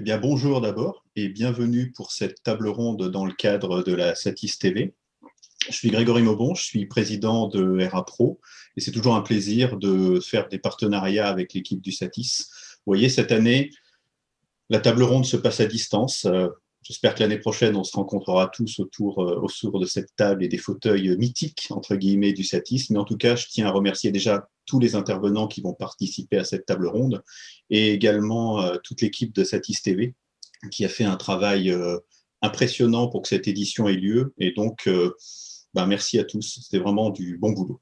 Eh bien, bonjour d'abord et bienvenue pour cette table ronde dans le cadre de la Satis TV. Je suis Grégory Maubon, je suis président de RA Pro et c'est toujours un plaisir de faire des partenariats avec l'équipe du Satis. Vous voyez, cette année, la table ronde se passe à distance. J'espère que l'année prochaine, on se rencontrera tous autour, euh, autour de cette table et des fauteuils mythiques, entre guillemets, du Satis. Mais en tout cas, je tiens à remercier déjà tous les intervenants qui vont participer à cette table ronde et également euh, toute l'équipe de Satis TV qui a fait un travail euh, impressionnant pour que cette édition ait lieu. Et donc, euh, ben, merci à tous. C'était vraiment du bon boulot.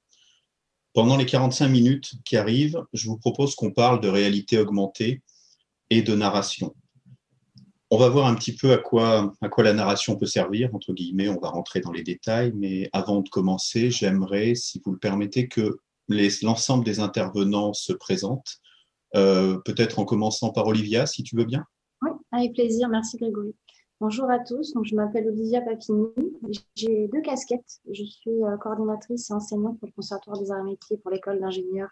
Pendant les 45 minutes qui arrivent, je vous propose qu'on parle de réalité augmentée et de narration. On va voir un petit peu à quoi, à quoi la narration peut servir, entre guillemets, on va rentrer dans les détails, mais avant de commencer, j'aimerais, si vous le permettez, que l'ensemble des intervenants se présentent. Euh, peut-être en commençant par Olivia, si tu veux bien. Oui, avec plaisir. Merci Grégory. Bonjour à tous. Donc, je m'appelle Olivia Papini. J'ai deux casquettes. Je suis euh, coordinatrice et enseignante pour le Conservatoire des arts et métiers pour l'école d'ingénieurs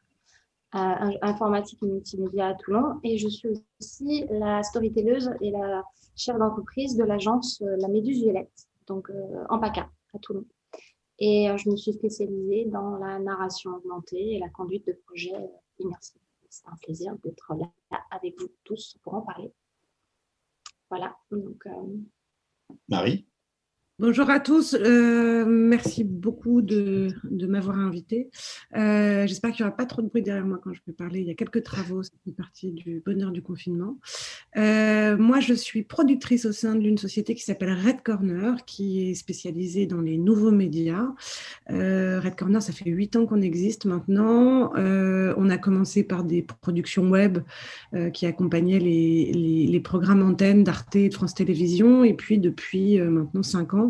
informatique et multimédia à Toulon. Et je suis aussi la storytelleuse et la chef d'entreprise de l'agence La Méduse Violette, donc en PACA à Toulon. Et euh, je me suis spécialisée dans la narration augmentée et la conduite de projets euh, immersifs. C'est un plaisir d'être là avec vous tous pour en parler. Voilà. Euh, Marie? Bonjour à tous, euh, merci beaucoup de, m'avoir invité. Euh, J'espère qu'il n'y aura pas trop de bruit derrière moi quand je vais parler. Il y a quelques travaux, c'est une partie du bonheur du confinement. Euh, moi, je suis productrice au sein d'une société qui s'appelle Red Corner, qui est spécialisée dans les nouveaux médias. Red Corner, ça fait huit ans qu'on existe maintenant. On a commencé par des productions web qui accompagnaient les, les, les programmes antennes d'Arte et de France Télévisions. Et puis, depuis maintenant cinq ans,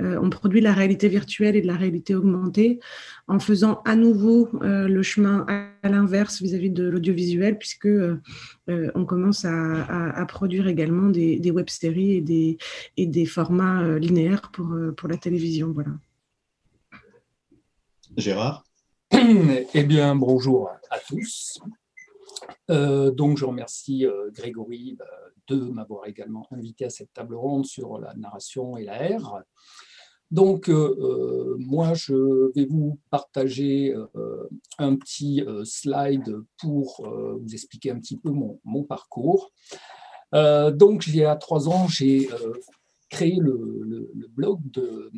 euh, on produit la réalité virtuelle et de la réalité augmentée en faisant à nouveau euh, le chemin à, l'inverse vis-à-vis de l'audiovisuel, puisque euh, on commence à, produire également des, web-séries et des, et des formats linéaires pour, pour la télévision. Voilà. Gérard? Eh bien, bonjour à tous. donc, je remercie Grégory bah, de m'avoir également invité à cette table ronde sur la narration et la R. Donc, euh, euh, moi, je vais vous partager euh, un petit slide pour vous expliquer un petit peu mon, parcours. donc, il y a trois ans, j'ai créé le, blog de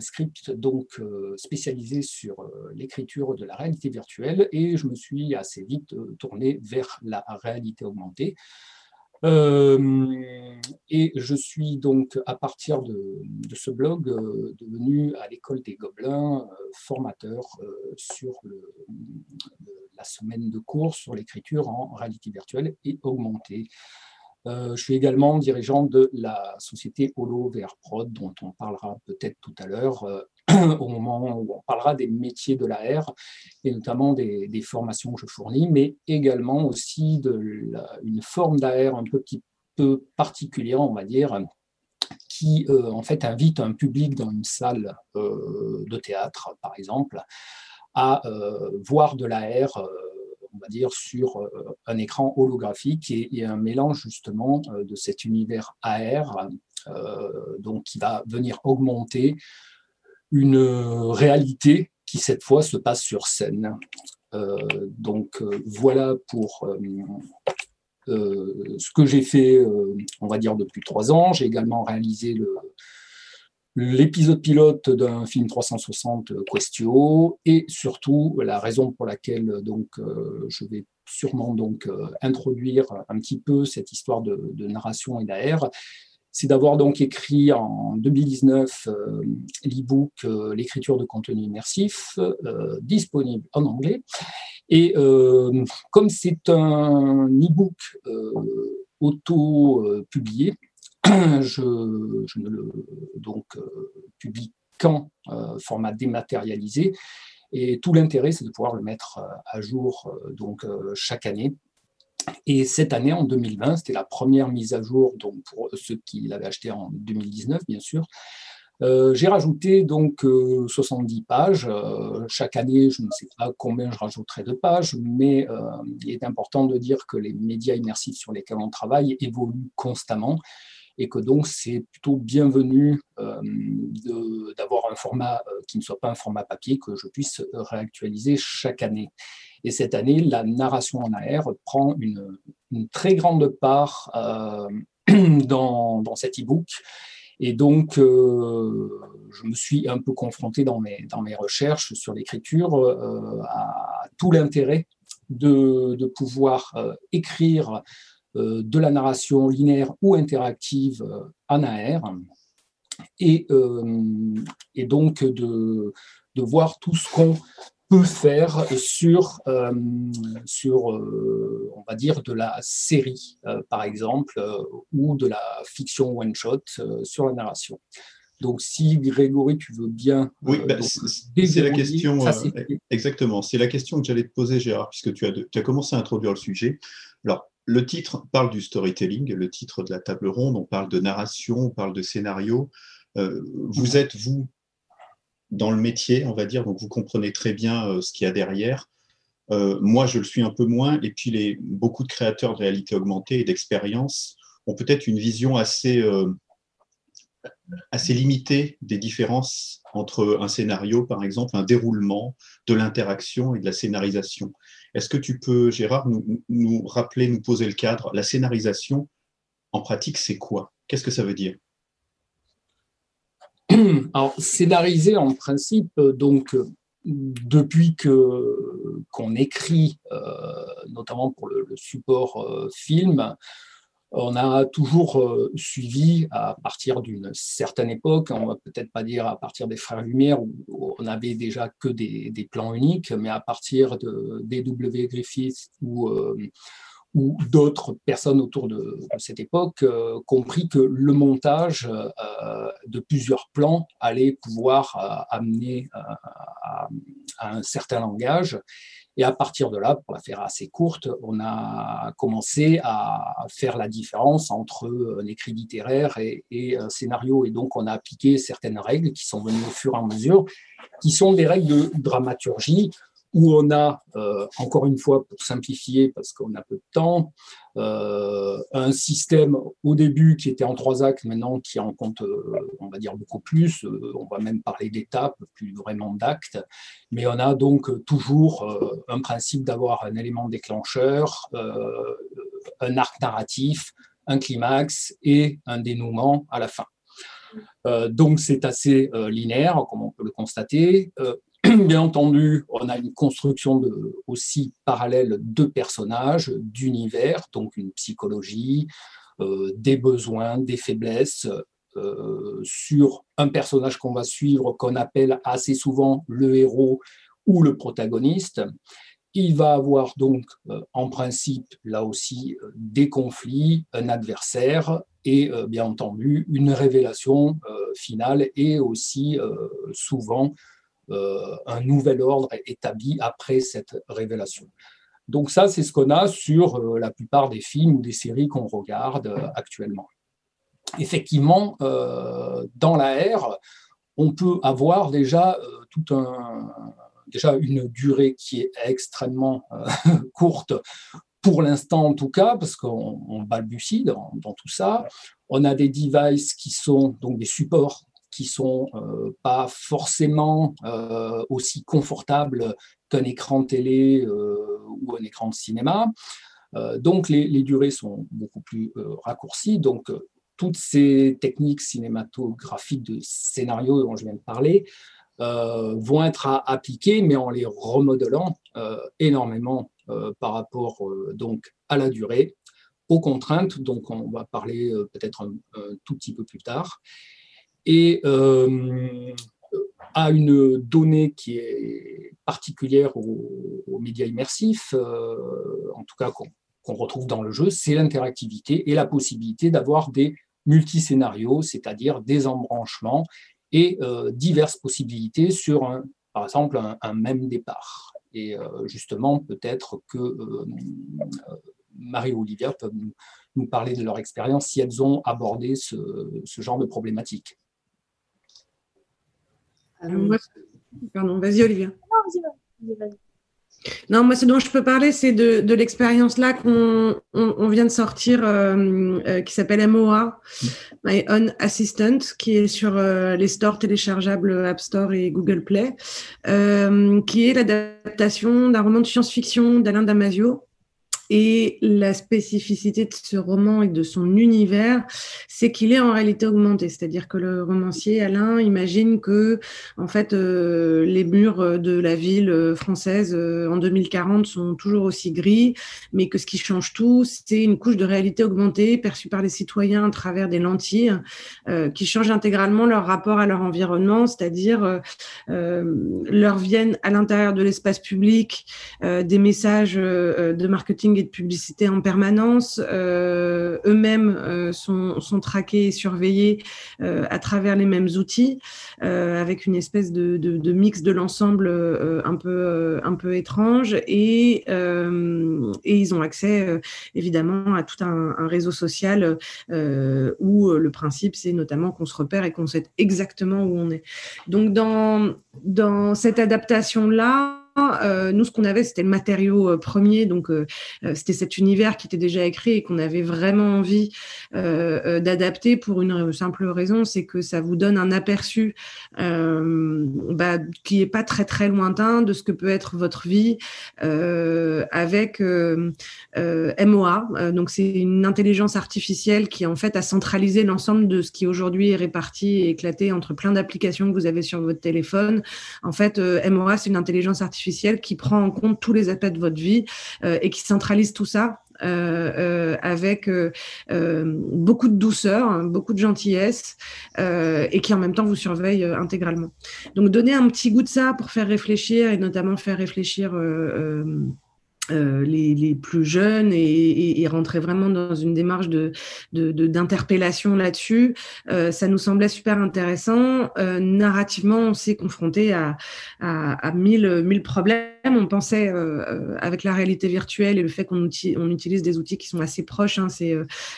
Script, donc euh, spécialisé sur euh, l'écriture de la réalité virtuelle, et je me suis assez vite euh, tourné vers la réalité augmentée. et je suis donc, à partir de, ce blog, devenu à l'école des Gobelins formateur sur la semaine de cours sur l'écriture en réalité virtuelle et augmentée. Euh, je suis également dirigeant de la société Holo Prod, dont on parlera peut-être tout à l'heure euh, au moment où on parlera des métiers de l'AR et notamment des, formations que je fournis, mais également aussi de une forme d'AR un petit peu particulière, on va dire, qui euh, en fait invite un public dans une salle de théâtre, par exemple, à voir de l'AR on va dire, sur euh, un écran holographique et, un mélange justement euh, de cet univers AR, euh, donc qui va venir augmenter une réalité qui cette fois se passe sur scène. donc voilà pour ce que j'ai fait, on va dire, depuis trois ans. J'ai également réalisé le, l'épisode pilote d'un film 360 Questio et surtout la raison pour laquelle donc euh, je vais sûrement donc euh, introduire un petit peu cette histoire de, narration et d'AR, c'est d'avoir donc écrit en 2019 euh, l'e-book L'écriture de contenu immersif, disponible en anglais. Et comme c'est un e-book auto-publié, je, ne le donc, euh, publie qu'en euh, format dématérialisé. Et tout l'intérêt, c'est de pouvoir le mettre euh, à jour donc, chaque année. Et cette année, en 2020, c'était la première mise à jour donc pour ceux qui l'avaient acheté en 2019, bien sûr. J'ai rajouté donc 70 pages. chaque année, je ne sais pas combien je rajouterai de pages, mais il est important de dire que les médias immersifs sur lesquels on travaille évoluent constamment et que donc c'est plutôt bienvenu d'avoir un format qui ne soit pas un format papier que je puisse réactualiser chaque année. Et cette année, la narration en AR prend une, très grande part dans, dans, cet e-book. Et donc, je me suis un peu confronté dans mes, dans mes recherches sur l'écriture à tout l'intérêt de, de, pouvoir écrire de la narration linéaire ou interactive en AR. Et, et donc de, de voir tout ce qu'on peut faire sur, euh, sur euh, on va dire, de la série, euh, par exemple, ou de la fiction one-shot sur la narration. Donc, si Grégory, tu veux bien. Oui, bah, c'est la question. exactement. C'est la question que j'allais te poser, Gérard, puisque tu as, tu as commencé à introduire le sujet. Alors, le titre parle du storytelling, le titre de la table ronde, on parle de narration, on parle de scénario. vous êtes, vous, dans le métier, on va dire, donc vous comprenez très bien euh, ce qu'il y a derrière. Euh, moi, je le suis un peu moins, et puis les, beaucoup de créateurs de réalité augmentée et d'expérience ont peut-être une vision assez, euh, assez limitée des différences entre un scénario, par exemple, un déroulement, de l'interaction et de la scénarisation. Est-ce que tu peux, Gérard, nous, rappeler, nous poser le cadre La scénarisation, en pratique, c'est quoi? Qu'est-ce que ça veut dire? Alors, scénariser en principe, donc depuis que qu'on écrit, euh, notamment pour le, support euh, film, on a toujours euh, suivi à partir d'une certaine époque, on va peut-être pas dire à partir des Frères Lumière où on avait déjà que des, plans uniques, mais à partir de D.W. Griffith ou ou d'autres personnes autour de, cette époque euh, compris que le montage euh, de plusieurs plans allait pouvoir euh, amener à, un certain langage. Et à partir de là, pour la faire assez courte, on a commencé à faire la différence entre écrit littéraire et, et un scénario. Et donc, on a appliqué certaines règles qui sont venues au fur et à mesure, qui sont des règles de dramaturgie où on a, euh, encore une fois, pour simplifier, parce qu'on a peu de temps, euh, un système au début qui était en trois actes, maintenant qui en compte, euh, on va dire, beaucoup plus. on va même parler d'étapes, plus vraiment d'actes. Mais on a donc toujours un principe d'avoir un élément déclencheur, un arc narratif, un climax et un dénouement à la fin. donc c'est assez linéaire, comme on peut le constater. Bien entendu, on a une construction de, aussi parallèle de personnages, d'univers, donc une psychologie, euh, des besoins, des faiblesses, euh, sur un personnage qu'on va suivre, qu'on appelle assez souvent le héros ou le protagoniste. Il va avoir donc euh, en principe là aussi des conflits, un adversaire et bien entendu une révélation finale et aussi souvent un nouvel ordre établi après cette révélation. Donc ça, c'est ce qu'on a sur euh, la plupart des films ou des séries qu'on regarde euh, actuellement. Effectivement, dans la R, on peut avoir déjà tout un, déjà une durée qui est extrêmement courte pour l'instant en tout cas, parce qu'on balbutie dans, dans, tout ça. On a des devices qui sont donc des supports qui sont euh, pas forcément euh, aussi confortables qu'un écran télé euh, ou un écran de cinéma. donc les, durées sont beaucoup plus raccourcies. Donc toutes ces techniques cinématographiques de scénario dont je viens de parler vont être appliquées, mais en les remodelant énormément par rapport donc à la durée, aux contraintes, donc on va parler peut-être un, tout petit peu plus tard, et euh, à une donnée qui est particulière aux, médias immersifs, euh, en tout cas qu'on retrouve dans le jeu, c'est l'interactivité et la possibilité d'avoir des multiscénarios, c'est-à-dire des embranchements et euh, diverses possibilités sur, par exemple, un, même départ. Et justement, peut-être que Marie et Olivia peuvent nous, parler de leur expérience si elles ont abordé ce, ce genre de problématique. Pardon, vas-y Olivia. Non, vas-y, Non, moi, ce dont je peux parler, c'est de, l'expérience là qu'on on, vient de sortir, qui s'appelle MOA, My Own Assistant, qui est sur les stores téléchargeables App Store et Google Play, qui est l'adaptation d'un roman de science-fiction d'Alain Damasio, et la spécificité de ce roman et de son univers, c'est qu'il est en réalité augmenté. C'est-à-dire que le romancier Alain imagine que, en fait, euh, les murs de la ville euh, française euh, en 2040 sont toujours aussi gris, mais que ce qui change tout, c'est une couche de réalité augmentée perçue par les citoyens à travers des lentilles qui changent intégralement leur rapport à leur environnement, c'est-à-dire leur viennent à l'intérieur de l'espace public des messages de marketing et de publicité en permanence. Euh, eux-mêmes euh, sont, sont, traqués et surveillés euh, à travers les mêmes outils, avec une espèce de, mix de l'ensemble un, peu, étrange. Et, ils ont accès évidemment à tout un, réseau social où le principe, c'est notamment qu'on se repère et qu'on sait exactement où on est. Donc dans, dans cette adaptation-là, euh, nous, ce qu'on avait, c'était le matériau euh, premier, donc euh, c'était cet univers qui était déjà écrit et qu'on avait vraiment envie d'adapter pour une simple raison, c'est que ça vous donne un aperçu bah, qui est pas très très lointain de ce que peut être votre vie avec MOA. donc c'est une intelligence artificielle qui en fait a centralisé l'ensemble de ce qui aujourd'hui est réparti et éclaté entre plein d'applications que vous avez sur votre téléphone. En fait, MOA, c'est une intelligence artificielle qui prend en compte tous les aspects de votre vie euh, et qui centralise tout ça euh, euh, avec beaucoup de douceur, hein, beaucoup de gentillesse et qui en même temps vous surveille intégralement. Donc donner un petit goût de ça pour faire réfléchir et notamment faire réfléchir euh, les, plus jeunes et, et, rentrer vraiment dans une démarche de, d'interpellation de, là-dessus. Euh, ça nous semblait super intéressant. Euh, narrativement, on s'est confronté à, à, à mille, mille problèmes. On pensait, euh, avec la réalité virtuelle et le fait qu'on on utilise des outils qui sont assez proches, hein, c'est,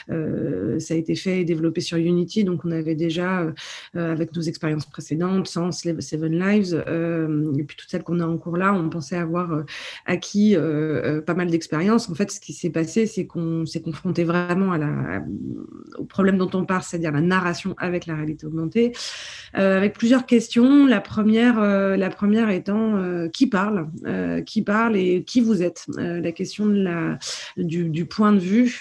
ça a été fait et développé sur Unity, donc on avait déjà, avec nos expériences précédentes, Sans Seven Lives, et puis toutes celles qu'on a en cours là, on pensait avoir acquis euh, pas mal d'expérience. En fait, ce qui s'est passé, c'est qu'on s'est confronté vraiment au problème dont on parle, c'est-à-dire la narration avec la réalité augmentée, euh, avec plusieurs questions. La première, euh, la première étant qui parle, qui parle et qui vous êtes. la question du, point de vue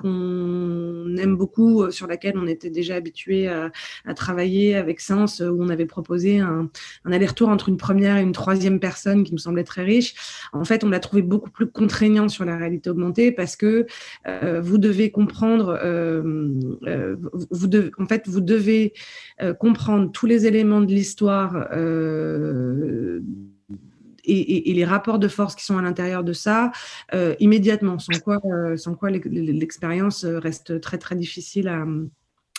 qu'on aime beaucoup, euh, sur laquelle on était déjà habitué à, travailler avec Sens, où on avait proposé un, aller-retour entre une première et une troisième personne qui me semblait très riche. En fait, on l'a trouvé beaucoup plus contraignant sur la réalité augmentée parce que euh, vous devez comprendre, euh, vous en fait, vous devez comprendre tous les éléments de l'histoire et, les rapports de force qui sont à l'intérieur de ça euh, immédiatement, sans quoi, euh, sans quoi l'expérience reste très très difficile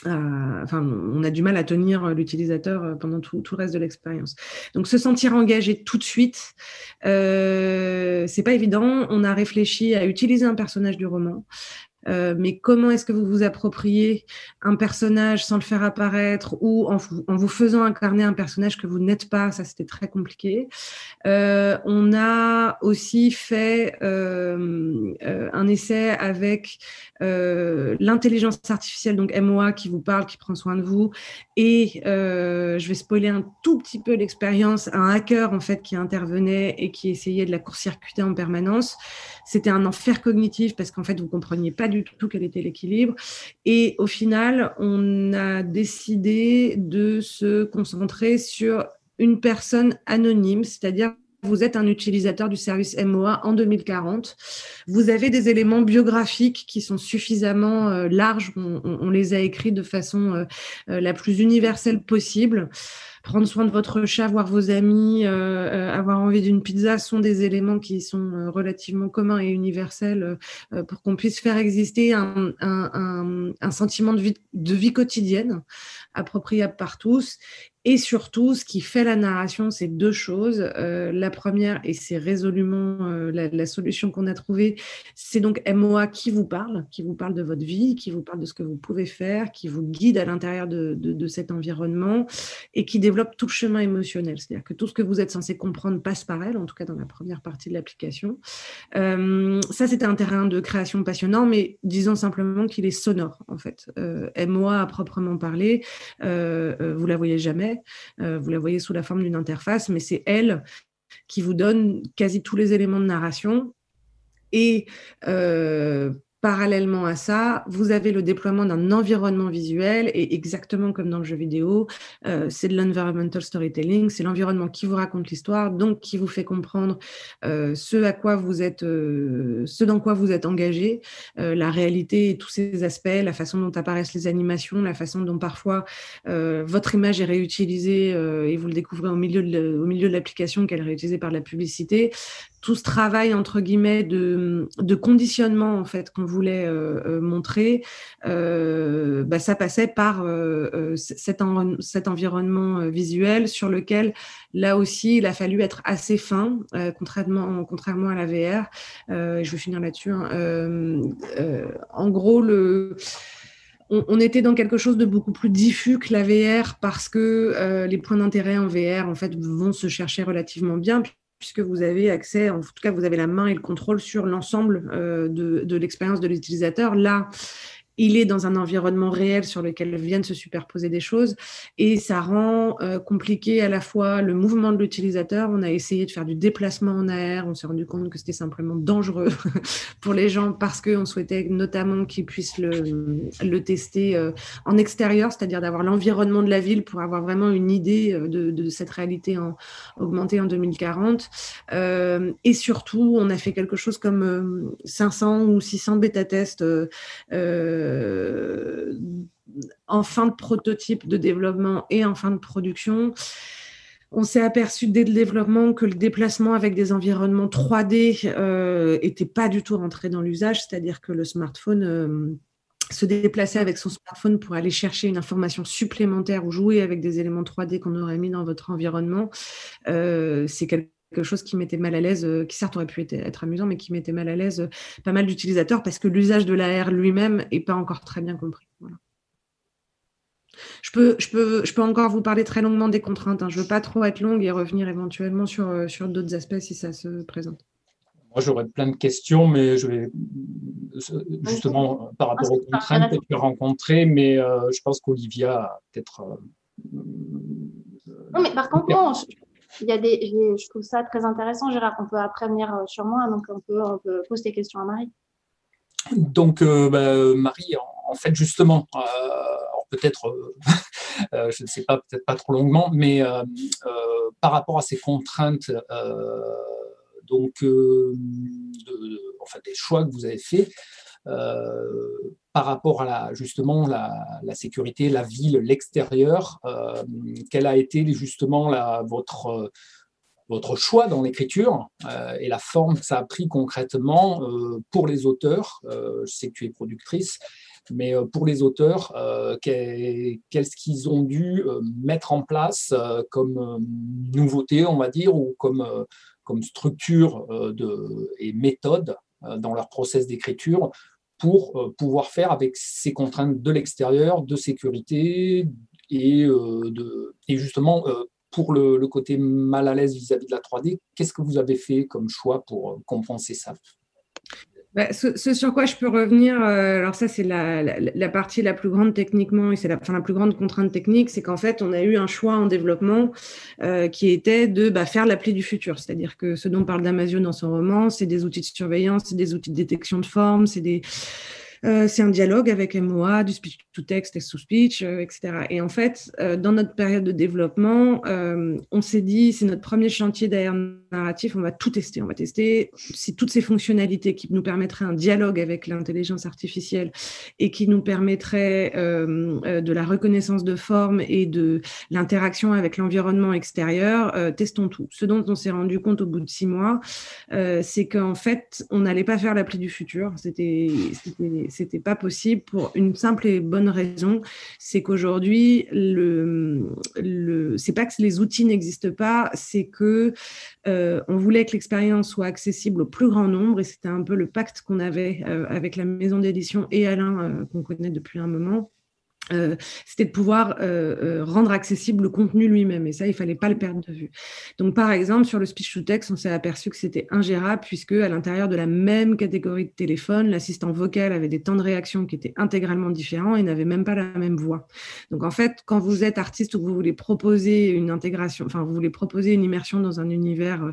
enfin, on a du mal à tenir l'utilisateur pendant tout, tout, le reste de l'expérience. Donc, se sentir engagé tout de suite, euh, c'est pas évident. On a réfléchi à utiliser un personnage du roman, euh, mais comment est-ce que vous vous appropriez un personnage sans le faire apparaître ou en, vous faisant incarner un personnage que vous n'êtes pas? Ça, c'était très compliqué. Euh, on a aussi fait euh, un essai avec l'intelligence artificielle, donc MOA, qui vous parle, qui prend soin de vous. Et je vais spoiler un tout petit peu l'expérience, un hacker en fait qui intervenait et qui essayait de la court-circuiter en permanence. C'était un enfer cognitif parce qu'en fait, vous compreniez pas du tout quel était l'équilibre. Et au final, on a décidé de se concentrer sur une personne anonyme, c'est-à-dire vous êtes un utilisateur du service MOA en 2040. Vous avez des éléments biographiques qui sont suffisamment euh, larges. On, les a écrits de façon euh, euh, la plus universelle possible prendre soin de votre chat, voir vos amis, euh, avoir envie d'une pizza sont des éléments qui sont relativement communs et universels pour qu'on puisse faire exister un, un, un, un sentiment de vie, de vie, quotidienne appropriable par tous Et surtout, ce qui fait la narration, c'est deux choses. Euh, la première, et c'est résolument euh, la, solution qu'on a trouvée, c'est donc MOA qui vous parle, qui vous parle de votre vie, qui vous parle de ce que vous pouvez faire, qui vous guide à l'intérieur de, cet environnement et qui développe tout le chemin émotionnel. C'est-à-dire que tout ce que vous êtes censé comprendre passe par elle, en tout cas dans la première partie de l'application. Euh, ça, c'était un terrain de création passionnant, mais disons simplement qu'il est sonore, en fait. MOA à proprement parler, vous la voyez jamais euh, vous la voyez sous la forme d'une interface, mais c'est elle qui vous donne quasi tous les éléments de narration. Et euh, Parallèlement à ça, vous avez le déploiement d'un environnement visuel et exactement comme dans le jeu vidéo, euh, c'est de l'environmental storytelling, c'est l'environnement qui vous raconte l'histoire, donc qui vous fait comprendre euh, ce à quoi vous êtes, euh, ce dans quoi vous êtes engagé, la réalité et tous ces aspects, la façon dont apparaissent les animations, la façon dont parfois votre image est réutilisée et vous le découvrez au milieu de, l'application qu'elle est réutilisée par la publicité. Tout ce travail entre guillemets de, de conditionnement en fait qu'on voulait euh, euh, montrer, euh, bah, ça passait par cet, environnement visuel sur lequel là aussi il a fallu être assez fin, contrairement, contrairement à la VR. je vais finir là-dessus. Hein. en gros, le on, était dans quelque chose de beaucoup plus diffus que la VR parce que les points d'intérêt en VR en fait vont se chercher relativement bien puisque vous avez accès, en tout cas, vous avez la main et le contrôle sur l'ensemble euh, de, de l'expérience de l'utilisateur. Là, il est dans un environnement réel sur lequel viennent se superposer des choses et ça rend euh, compliqué à la fois le mouvement de l'utilisateur. On a essayé de faire du déplacement en air, on s'est rendu compte que c'était simplement dangereux pour les gens parce qu'on souhaitait notamment qu'ils puissent le, tester euh, en extérieur, c'est-à-dire d'avoir l'environnement de la ville pour avoir vraiment une idée euh, de, cette réalité en, augmentée en 2040. Euh, et surtout, on a fait quelque chose comme 500 ou 600 bêta-tests. En fin de prototype de développement et en fin de production. On s'est aperçu dès le développement que le déplacement avec des environnements 3D euh, était pas du tout rentré dans l'usage, c'est-à-dire que le smartphone euh, se déplaçait avec son smartphone pour aller chercher une information supplémentaire ou jouer avec des éléments 3D qu'on aurait mis dans votre environnement, euh, c'est quelque quelque chose qui mettait mal à l'aise, euh, qui certes aurait pu être, amusant, mais qui mettait mal à l'aise euh, pas mal d'utilisateurs parce que l'usage de l'AR lui-même n'est pas encore très bien compris. Je peux, je, peux, je peux encore vous parler très longuement des contraintes. Hein. Je ne veux pas trop être longue et revenir éventuellement sur, euh, sur d'autres aspects si ça se présente. Moi, j'aurais plein de questions, mais je vais justement par rapport aux contraintes que tu as rencontrées, mais je pense qu'Olivia a peut-être. non, mais par contre, non, il y a des, je trouve ça très intéressant, Gérard. On peut après venir euh, sur moi, donc on peut, poser des questions à Marie. Donc, euh, bah, Marie, en, fait, justement, euh, peut-être, je ne sais pas, peut-être pas trop longuement, mais par rapport à ces contraintes, donc, enfin, des choix que vous avez faits, euh, par rapport à la, justement la, sécurité, la ville, l'extérieur, euh, quel a été justement votre, votre choix dans l'écriture euh, et la forme que ça a pris concrètement pour les auteurs. je sais que tu es productrice, mais pour les auteurs, qu'est-ce qu'ils ont dû mettre en place comme nouveauté, on va dire, ou comme, comme structure de, et méthode dans leur process d'écriture pour euh, pouvoir faire avec ces contraintes de l'extérieur, de sécurité et, euh, de, et justement euh, pour le, côté mal à l'aise vis-à-vis de la 3D, qu'est-ce que vous avez fait comme choix pour compenser ça? Bah, ce, sur quoi je peux revenir, alors ça c'est la, partie la plus grande techniquement et c'est la, enfin, la plus grande contrainte technique, c'est qu'en fait on a eu un choix en développement qui était de bah, faire l'appli du futur, c'est-à-dire que ce dont parle Damasio dans son roman, c'est des outils de surveillance, c'est des outils de détection de forme, c'est des euh, c'est un dialogue avec MOA, du speech to text, text to speech, euh, etc. Et en fait, euh, dans notre période de développement, on s'est dit, c'est notre premier chantier d'AR narratif, on va tout tester. On va tester si toutes ces fonctionnalités qui nous permettraient un dialogue avec l'intelligence artificielle et qui nous permettraient de la reconnaissance de forme et de l'interaction avec l'environnement extérieur, testons tout. Ce dont on s'est rendu compte au bout de six mois, c'est qu'en fait, on n'allait pas faire l'appli du futur. C'était c'était pas possible pour une simple et bonne raison, c'est qu'aujourd'hui, le, le, c'est pas que les outils n'existent pas, c'est que euh, on voulait que l'expérience soit accessible au plus grand nombre, et c'était un peu le pacte qu'on avait euh, avec la maison d'édition et Alain, euh, qu'on connaît depuis un moment. Euh, c'était de pouvoir euh, euh, rendre accessible le contenu lui-même. Et ça, il fallait pas le perdre de vue. Donc, par exemple, sur le speech to text, on s'est aperçu que c'était ingérable puisque à l'intérieur de la même catégorie de téléphone, l'assistant vocal avait des temps de réaction qui étaient intégralement différents et n'avait même pas la même voix. Donc, en fait, quand vous êtes artiste ou que vous voulez proposer une intégration, enfin, vous voulez proposer une immersion dans un univers euh,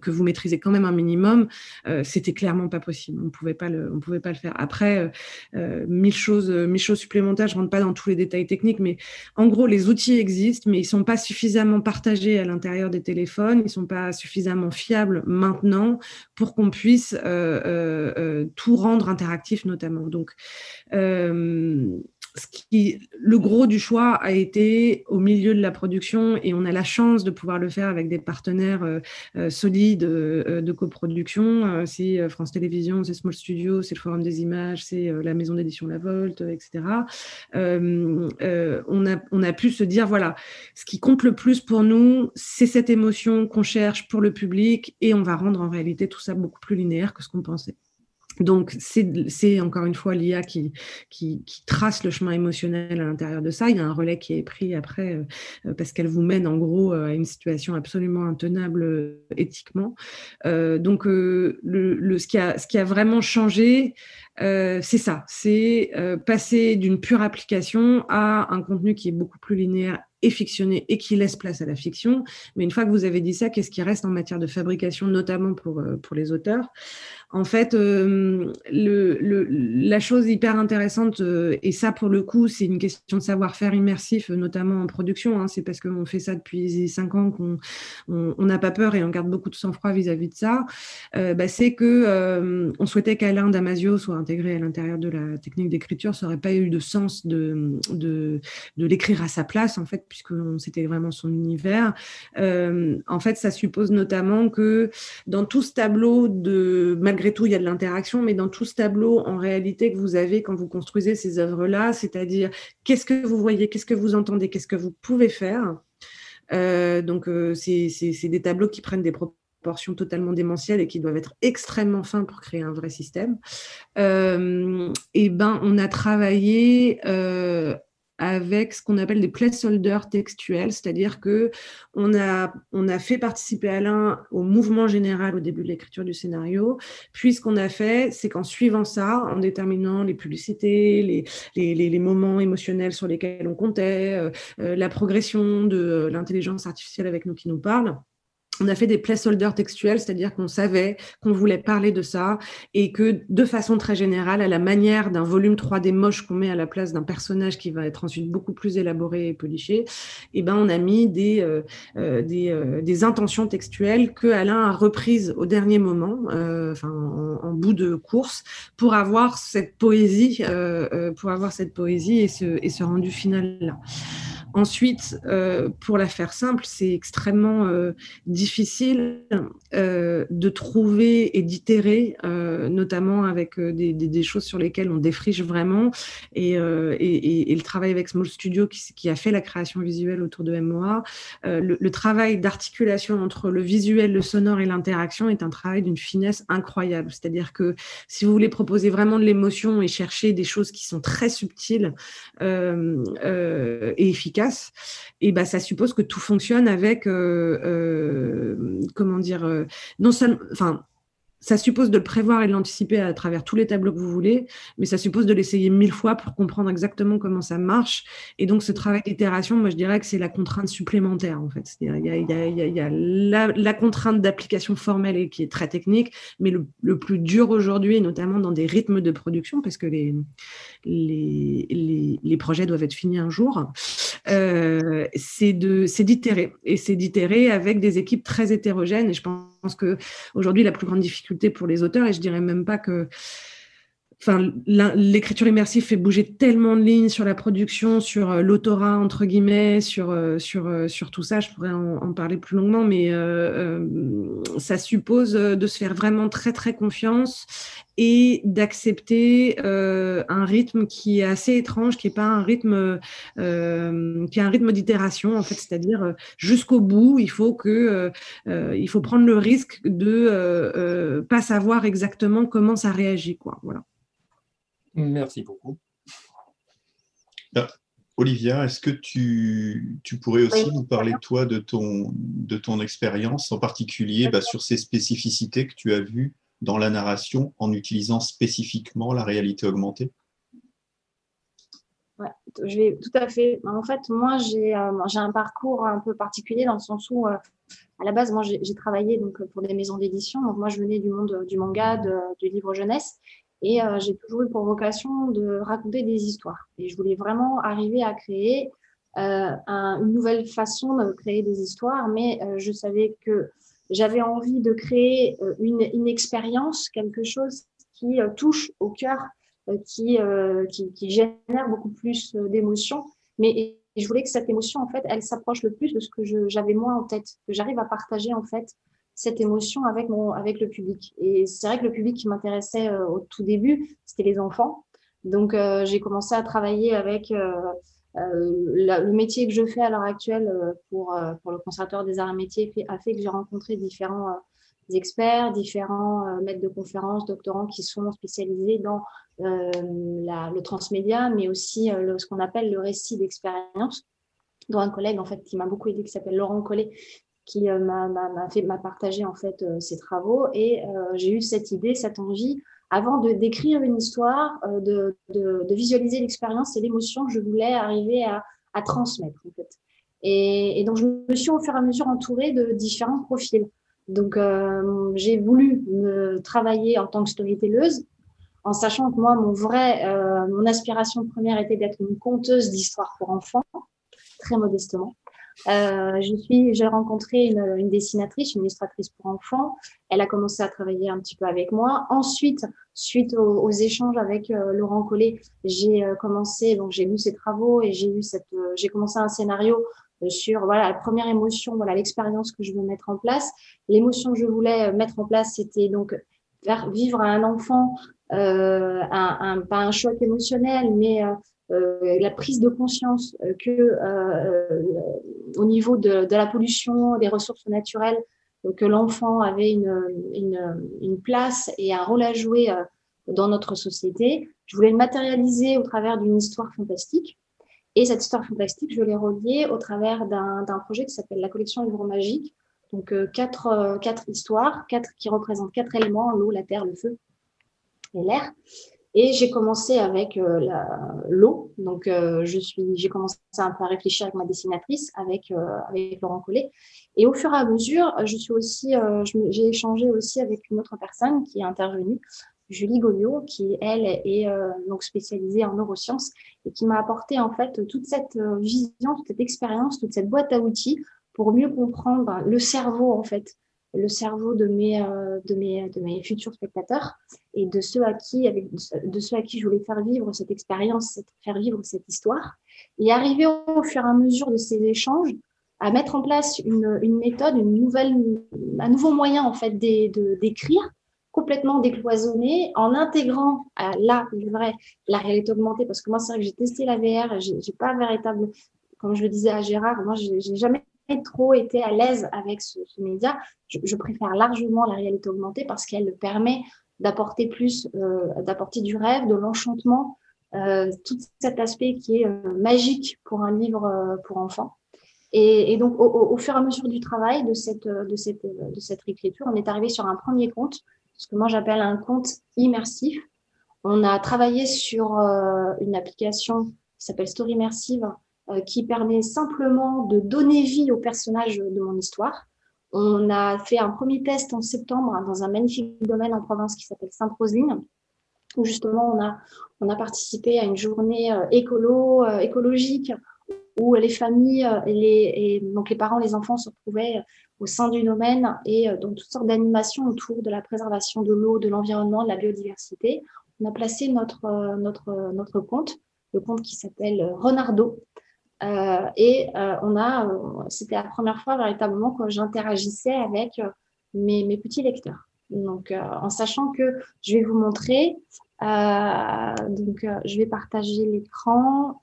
que vous maîtrisez quand même un minimum, euh, c'était clairement pas possible. On pouvait pas le, on pouvait pas le faire. Après, euh, mille choses, mille choses supplémentaires. Je rentre pas dans tous les détails techniques, mais en gros, les outils existent, mais ils sont pas suffisamment partagés à l'intérieur des téléphones. Ils sont pas suffisamment fiables maintenant pour qu'on puisse tout rendre interactif, notamment. Donc le gros du choix a été au milieu de la production et on a la chance de pouvoir le faire avec des partenaires euh, euh, solides euh, de coproduction. c'est France Télévisions, c'est Small Studio, c'est le Forum des images, c'est la maison d'édition La Volte, etc. on a pu se dire, voilà, ce qui compte le plus pour nous, c'est cette émotion qu'on cherche pour le public et on va rendre en réalité tout ça beaucoup plus linéaire que ce qu'on pensait. Donc, c'est encore une fois l'IA qui, trace le chemin émotionnel à l'intérieur de ça. Il y a un relais qui est pris après euh, euh, parce qu'elle vous mène en gros euh, à une situation absolument intenable éthiquement. donc, ce, qui a, vraiment changé, c'est ça, c'est passer d'une pure application à un contenu qui est beaucoup plus linéaire et fictionné et qui laisse place à la fiction. Mais une fois que vous avez dit ça, qu'est-ce qui reste en matière de fabrication, notamment pour les auteurs? En fait, euh, la chose hyper intéressante, euh, et ça pour le coup, c'est une question de savoir-faire immersif, notamment en production. Hein, c'est parce qu'on fait ça depuis cinq ans qu'on n'a pas peur et on garde beaucoup de sang-froid vis-à-vis de ça. Euh, bah, c'est que on souhaitait qu'Alain Damasio soit intégré à l'intérieur de la technique d'écriture. Ça n'aurait pas eu de sens de, de, de l'écrire à sa place, en fait, puisque c'était vraiment son univers. en fait, ça suppose notamment que dans tout ce tableau de malgré malgré tout, il y a de l'interaction, mais dans tout ce tableau, en réalité, que vous avez quand vous construisez ces œuvres-là, c'est-à-dire qu'est-ce que vous voyez, qu'est-ce que vous entendez, qu'est-ce que vous pouvez faire. Euh, donc, euh, c'est des tableaux qui prennent des proportions totalement démentielles et qui doivent être extrêmement fins pour créer un vrai système. Euh, et ben, on a travaillé avec ce qu'on appelle des placeholders textuels, c'est-à-dire que on a, fait participer Alain au mouvement général au début de l'écriture du scénario. Puis ce qu'on a fait, c'est qu'en suivant ça, en déterminant les publicités, les, moments émotionnels sur lesquels on comptait, euh, euh, la progression de l'intelligence artificielle avec nous qui nous parle, on a fait des placeholders textuels, c'est-à-dire qu'on savait qu'on voulait parler de ça et que de façon très générale, à la manière d'un volume 3D moche qu'on met à la place d'un personnage qui va être ensuite beaucoup plus élaboré et poliché, eh ben on a mis des, euh, euh, euh, intentions textuelles que Alain a reprises au dernier moment, enfin en, bout de course, pour avoir cette poésie, pour avoir cette poésie et ce, et ce rendu final là. Ensuite, euh, pour la faire simple, c'est extrêmement euh, difficile euh, de trouver et d'itérer, notamment avec des, choses sur lesquelles on défriche vraiment. Et, le travail avec Small Studio, qui, a fait la création visuelle autour de MOA, le, le, travail d'articulation entre le visuel, le sonore et l'interaction est un travail d'une finesse incroyable. C'est-à-dire que si vous voulez proposer vraiment de l'émotion et chercher des choses qui sont très subtiles et efficaces, et bah, ça suppose que tout fonctionne avec, euh, euh, comment dire, euh, non seulement, enfin, ça suppose de le prévoir et de l'anticiper à travers tous les tableaux que vous voulez, mais ça suppose de l'essayer mille fois pour comprendre exactement comment ça marche. Et donc, ce travail d'itération, moi, je dirais que c'est la contrainte supplémentaire, en fait. Il y a, la, contrainte d'application formelle et qui est très technique, mais le, plus dur aujourd'hui, notamment dans des rythmes de production, parce que les, projets doivent être finis un jour, euh, c'est d'itérer. Et c'est d'itérer avec des équipes très hétérogènes. Et je pense que aujourd'hui, la plus grande difficulté pour les auteurs, et je dirais même pas que enfin, l'écriture immersive fait bouger tellement de lignes sur la production, sur euh, l'autorat entre guillemets, sur euh, sur euh, sur tout ça. Je pourrais en, parler plus longuement, mais ça suppose de se faire vraiment très très confiance et d'accepter un rythme qui est assez étrange, qui est pas un rythme qui est un rythme d'itération en fait, c'est-à-dire jusqu'au bout, il faut que il faut prendre le risque de pas savoir exactement comment ça réagit quoi. Voilà. Merci beaucoup. Ah, Olivia, est-ce que tu, pourrais aussi nous parler, toi, de ton, de ton expérience, en particulier bah, sur ces spécificités que tu as vues dans la narration en utilisant spécifiquement la réalité augmentée? Ouais, je vais tout à fait. En fait, moi, j'ai euh, un parcours un peu particulier dans le sens où, euh, à la base, moi, j'ai travaillé donc pour des maisons d'édition. Donc, moi, je venais du monde du manga, du livre jeunesse, et euh, j'ai toujours eu pour vocation de raconter des histoires. Et je voulais vraiment arriver à créer euh, un, une nouvelle façon de créer des histoires, mais euh, je savais que j'avais envie de créer une, une, expérience, quelque chose qui touche au cœur, qui, qui, qui, génère beaucoup plus d'émotions. Mais je voulais que cette émotion, en fait, elle s'approche le plus de ce que j'avais moi en tête, que j'arrive à partager, en fait, cette émotion avec, mon, avec le public. Et c'est vrai que le public qui m'intéressait euh, au tout début, c'était les enfants. Donc, euh, j'ai commencé à travailler avec euh, le métier que je fais à l'heure actuelle pour, pour le conservatoire des arts et métiers a fait que j'ai rencontré différents experts, différents maîtres de conférences, doctorants qui sont spécialisés dans le transmédia, mais aussi ce qu'on appelle le récit d'expérience dont un collègue en fait qui m'a beaucoup aidé qui s'appelle Laurent Collet qui euh, m'a fait m'a partagé en fait euh, ses travaux et euh, j'ai eu cette idée, cette envie avant de d'écrire une histoire, de, de, de visualiser l'expérience et l'émotion que je voulais arriver à, à transmettre en fait. Et, et, donc je me suis au fur et à mesure entourée de différents profils. Donc euh, j'ai voulu me travailler en tant que storytelleuse, en sachant que moi mon vrai, euh, mon aspiration première était d'être une conteuse d'histoires pour enfants, très modestement. Euh, je suis, j'ai rencontré une, une, dessinatrice, une illustratrice pour enfants. Elle a commencé à travailler un petit peu avec moi. Ensuite, suite aux, aux échanges avec euh, Laurent Collet, j'ai euh, commencé, donc j'ai lu ses travaux et j'ai eu cette, euh, j'ai commencé un scénario sur voilà la première émotion, voilà l'expérience que je veux mettre en place. L'émotion que je voulais mettre en place, c'était donc faire vivre à un enfant euh, un, un, pas un choc émotionnel, mais euh, la prise de conscience euh, que euh, au niveau de, de, la pollution, des ressources naturelles, que l'enfant avait une, une, place et un rôle à jouer dans notre société. Je voulais le matérialiser au travers d'une histoire fantastique. Et cette histoire fantastique, je l'ai reliée au travers d'un projet qui s'appelle la collection Livres Magiques. Donc, quatre, quatre histoires, quatre qui représentent quatre éléments, l'eau, la terre, le feu et l'air. Et j'ai commencé avec euh, l'eau. Donc, euh, je suis, j'ai commencé un peu à réfléchir avec ma dessinatrice, avec, euh, avec Laurent Collet. Et au fur et à mesure, je suis aussi, j'ai échangé aussi avec une autre personne qui est intervenue, Julie Goliot, qui elle est donc spécialisée en neurosciences et qui m'a apporté en fait toute cette vision, toute cette expérience, toute cette boîte à outils pour mieux comprendre le cerveau en fait le cerveau de mes, euh, de mes, de mes futurs spectateurs et de ceux à qui, avec, de ceux à qui je voulais faire vivre cette expérience, faire vivre cette histoire. Et arriver au fur et à mesure de ces échanges à mettre en place une, une méthode, une nouvelle, un nouveau moyen en fait d'écrire complètement décloisonné en intégrant à là, vrai, la réalité augmentée parce que moi c'est vrai que j'ai testé la VR, j'ai pas véritable, comme je le disais à Gérard, moi j'ai jamais trop été à l'aise avec ce, média. Je, préfère largement la réalité augmentée parce qu'elle permet d'apporter plus, euh, d'apporter du rêve, de l'enchantement, euh, tout cet aspect qui est euh, magique pour un livre pour enfants. Et, donc, au, fur et à mesure du travail de cette, de cette, de cette écriture, on est arrivé sur un premier conte, ce que moi j'appelle un conte immersif. On a travaillé sur une application qui s'appelle Story Immersive, qui permet simplement de donner vie au personnage de mon histoire. On a fait un premier test en septembre dans un magnifique domaine en province qui s'appelle Sainte-Roseline, où justement on a, on a participé à une journée euh, écolo, euh, écologique, où les familles et les, donc les parents, les enfants se retrouvaient au sein du domaine et dans toutes sortes d'animations autour de la préservation de l'eau, de l'environnement, de la biodiversité. on a placé notre, notre, notre compte, le compte qui s'appelle Renardo. Et on a, c'était la première fois véritablement que j'interagissais avec mes, mes, petits lecteurs. Donc, en sachant que je vais vous montrer, donc je vais partager l'écran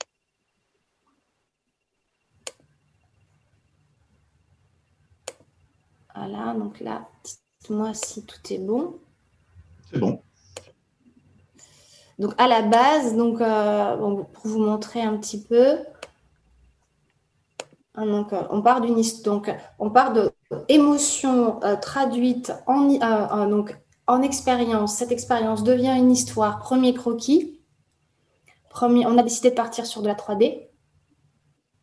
Voilà, donc là, dites-moi si tout est bon. C'est bon. Donc à la base, donc, euh, pour vous montrer un petit peu, euh, on d'une donc on part de émotion euh, en, donc, en expérience. Cette expérience devient une histoire. Premier croquis. On a décidé de partir sur de la 3D.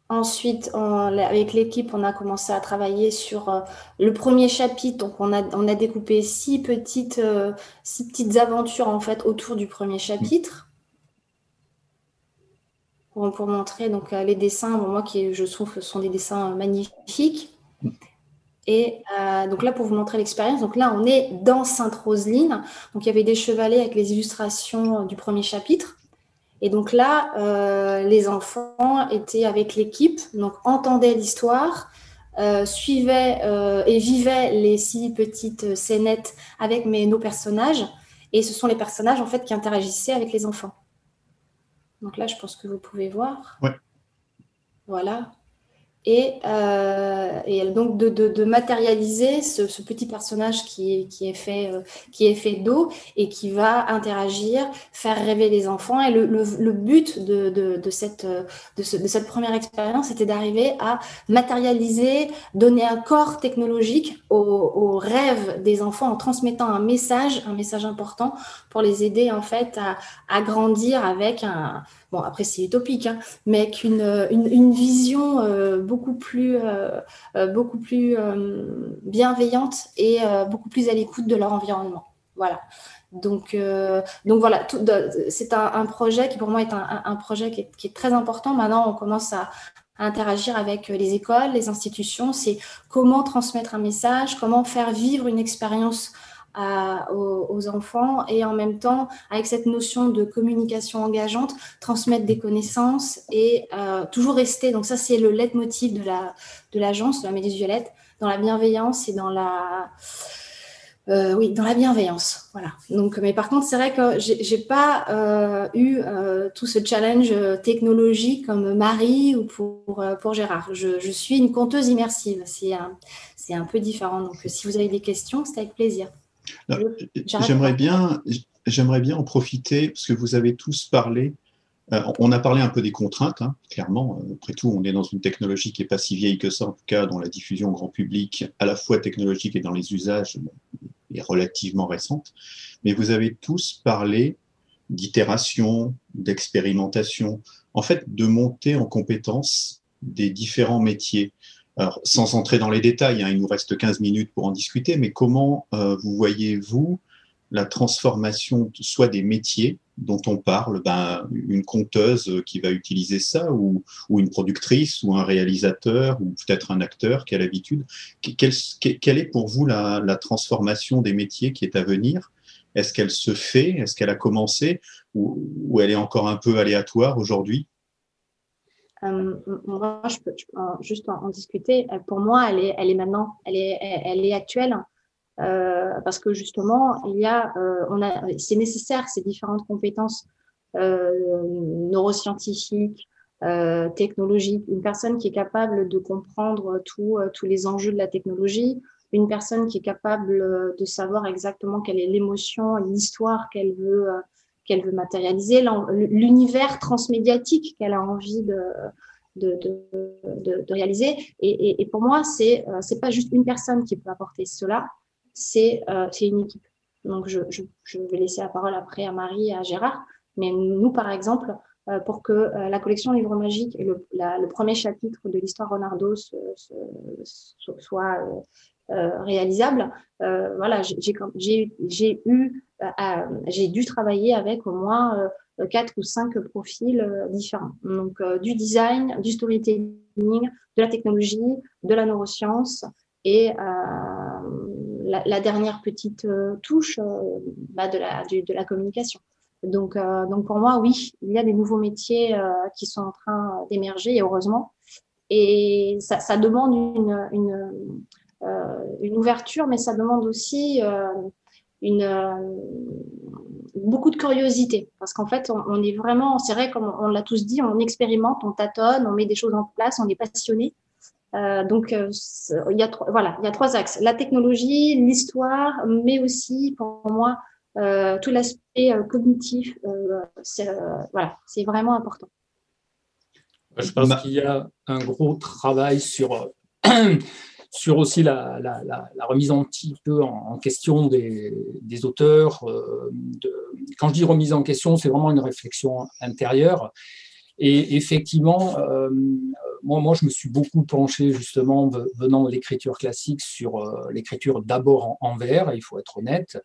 Ensuite, avec l'équipe, on a commencé à travailler sur euh, le premier chapitre. Donc, on a, on découpé six petites, euh, six petites aventures en fait autour du premier chapitre pour, montrer donc euh, les dessins. moi, qui je trouve sont des dessins magnifiques. Et donc là, pour vous montrer l'expérience, donc là, on est dans Sainte-Roseline. Donc, il y avait des chevalets avec les illustrations du premier chapitre. Et donc là, euh, les enfants étaient avec l'équipe, donc entendaient l'histoire, euh, suivaient euh, et vivaient les six petites scénettes avec mes, nos personnages. Et ce sont les personnages en fait qui interagissaient avec les enfants. Donc là, je pense que vous pouvez voir. Ouais. Voilà et, euh, et donc de, de, de matérialiser ce, ce, petit personnage qui est, qui est fait, euh, qui est fait d'eau et qui va interagir, faire rêver les enfants. Et le, le, le but de, de, cette, de, ce, de cette première expérience, c'était d'arriver à matérialiser, donner un corps technologique aux, aux, rêves des enfants en transmettant un message, un message important pour les aider en fait à, à grandir avec un, bon après c'est utopique, hein, mais qu'une une, une, vision euh, beaucoup plus, euh, euh beaucoup plus euh, bienveillante et euh, beaucoup plus à l'écoute de leur environnement. Voilà. Donc, donc voilà, c'est un, projet qui pour moi est un, un projet qui est, qui est, très important. Maintenant, on commence à interagir avec les écoles, les institutions. C'est comment transmettre un message, comment faire vivre une expérience aux, enfants et en même temps, avec cette notion de communication engageante, transmettre des connaissances et euh, toujours rester. Donc ça, c'est le leitmotiv de la de l'agence, de la Méduse dans la bienveillance et dans la euh, oui, dans la bienveillance. Voilà. Donc, mais par contre, c'est vrai que j'ai pas euh, eu tout ce challenge technologique comme Marie ou pour, pour Gérard. Je, suis une conteuse immersive. C'est un, un peu différent. Donc, si vous avez des questions, c'est avec plaisir. J'aimerais bien, j'aimerais bien en profiter parce que vous avez tous parlé. Euh, on a parlé un peu des contraintes, hein, clairement. Euh, après tout, on est dans une technologie qui n'est pas si vieille que ça, en tout cas dans la diffusion grand public, à la fois technologique et dans les usages, est relativement récente. Mais vous avez tous parlé d'itération, d'expérimentation, en fait, de monter en compétence des différents métiers. Alors, sans entrer dans les détails, hein, il nous reste 15 minutes pour en discuter, mais comment euh, vous voyez-vous la transformation soit des métiers dont on parle, ben, une conteuse qui va utiliser ça, ou, une productrice, ou un réalisateur, ou peut-être un acteur qui a l'habitude? Quelle, est pour vous la, transformation des métiers qui est à venir? Est-ce qu'elle se fait? Est-ce qu'elle a commencé? Ou elle est encore un peu aléatoire aujourd'hui? Euh, moi, je peux, juste en, discuter. Euh, pour moi, elle est, maintenant, elle est, elle est actuelle. Euh, parce que justement, il y a, on a, c'est nécessaire ces différentes compétences neuroscientifiques, technologiques. Une personne qui est capable de comprendre tout, tous les enjeux de la technologie, une personne qui est capable de savoir exactement quelle est l'émotion, l'histoire qu'elle veut qu'elle veut matérialiser, l'univers transmédiatique qu'elle a envie de, de, de, réaliser. Et, et, pour moi, c'est euh, c'est pas juste une personne qui peut apporter cela, c'est euh, une équipe. Donc, je, je, vais laisser la parole après à Marie et à Gérard. Mais nous, par exemple, euh, pour que euh, la collection Livres Magiques et le, premier chapitre de l'histoire Renardo se, se, soit euh, réalisable, voilà, j'ai eu euh, j'ai dû travailler avec au moins euh, quatre ou cinq profils euh, différents. Donc du design, du storytelling, de la technologie, de la neuroscience et la, la, dernière petite touche bah, de, la, de la communication. Donc, donc pour moi, oui, il y a des nouveaux métiers qui sont en train d'émerger, et heureusement. Et ça, ça demande une, une, une, ouverture, mais ça demande aussi une, beaucoup de curiosité. Parce qu'en fait, on, est vraiment, c'est vrai, comme on, l'a tous dit, on expérimente, on tâtonne, on met des choses en place, on est passionné. Euh, donc, euh, il, y a trois, voilà, il y a trois axes. La technologie, l'histoire, mais aussi, pour moi, euh, tout l'aspect cognitif. voilà, c'est vraiment important. Je pense qu'il y a un gros travail sur sur aussi la, remise un petit peu en, question des, auteurs. Euh, quand je dis remise en question, c'est vraiment une réflexion intérieure. Et effectivement, euh, moi, moi, je me suis beaucoup penché justement venant de l'écriture classique sur euh, l'écriture d'abord en, vers, il faut être honnête.